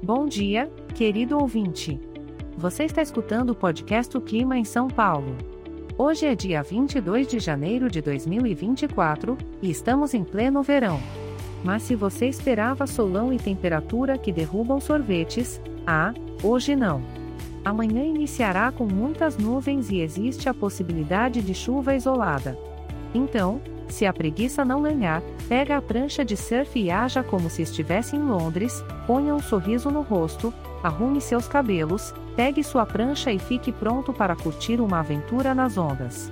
Bom dia, querido ouvinte. Você está escutando o podcast O Clima em São Paulo. Hoje é dia 22 de janeiro de 2024 e estamos em pleno verão. Mas se você esperava solão e temperatura que derrubam sorvetes, ah, hoje não. Amanhã iniciará com muitas nuvens e existe a possibilidade de chuva isolada. Então, se a preguiça não ganhar, pega a prancha de surf e haja como se estivesse em Londres, ponha um sorriso no rosto, arrume seus cabelos, pegue sua prancha e fique pronto para curtir uma aventura nas ondas.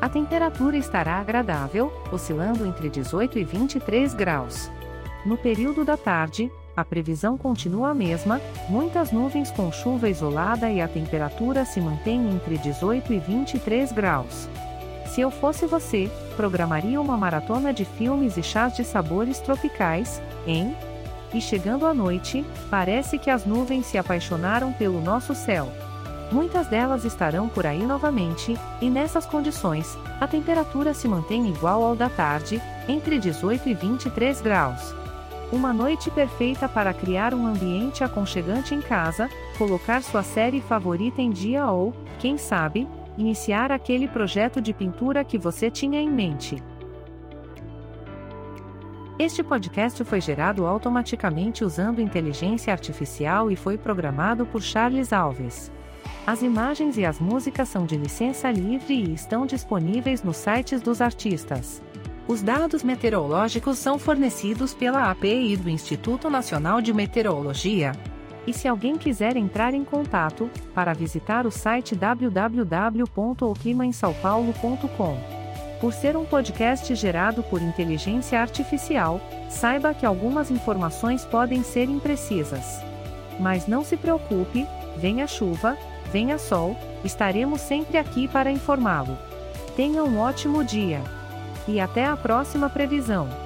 A temperatura estará agradável, oscilando entre 18 e 23 graus. No período da tarde, a previsão continua a mesma, muitas nuvens com chuva isolada e a temperatura se mantém entre 18 e 23 graus. Se eu fosse você, programaria uma maratona de filmes e chás de sabores tropicais, hein? E chegando à noite, parece que as nuvens se apaixonaram pelo nosso céu. Muitas delas estarão por aí novamente, e nessas condições, a temperatura se mantém igual ao da tarde, entre 18 e 23 graus. Uma noite perfeita para criar um ambiente aconchegante em casa, colocar sua série favorita em dia ou, quem sabe, iniciar aquele projeto de pintura que você tinha em mente. Este podcast foi gerado automaticamente usando inteligência artificial e foi programado por Charles Alves. As imagens e as músicas são de licença livre e estão disponíveis nos sites dos artistas. Os dados meteorológicos são fornecidos pela API do Instituto Nacional de Meteorologia, e se alguém quiser entrar em contato, para visitar o site www.oclimaemsaopaulo.com. Por ser um podcast gerado por inteligência artificial, saiba que algumas informações podem ser imprecisas. Mas não se preocupe, venha chuva, venha sol, estaremos sempre aqui para informá-lo. Tenha um ótimo dia. E até a próxima previsão.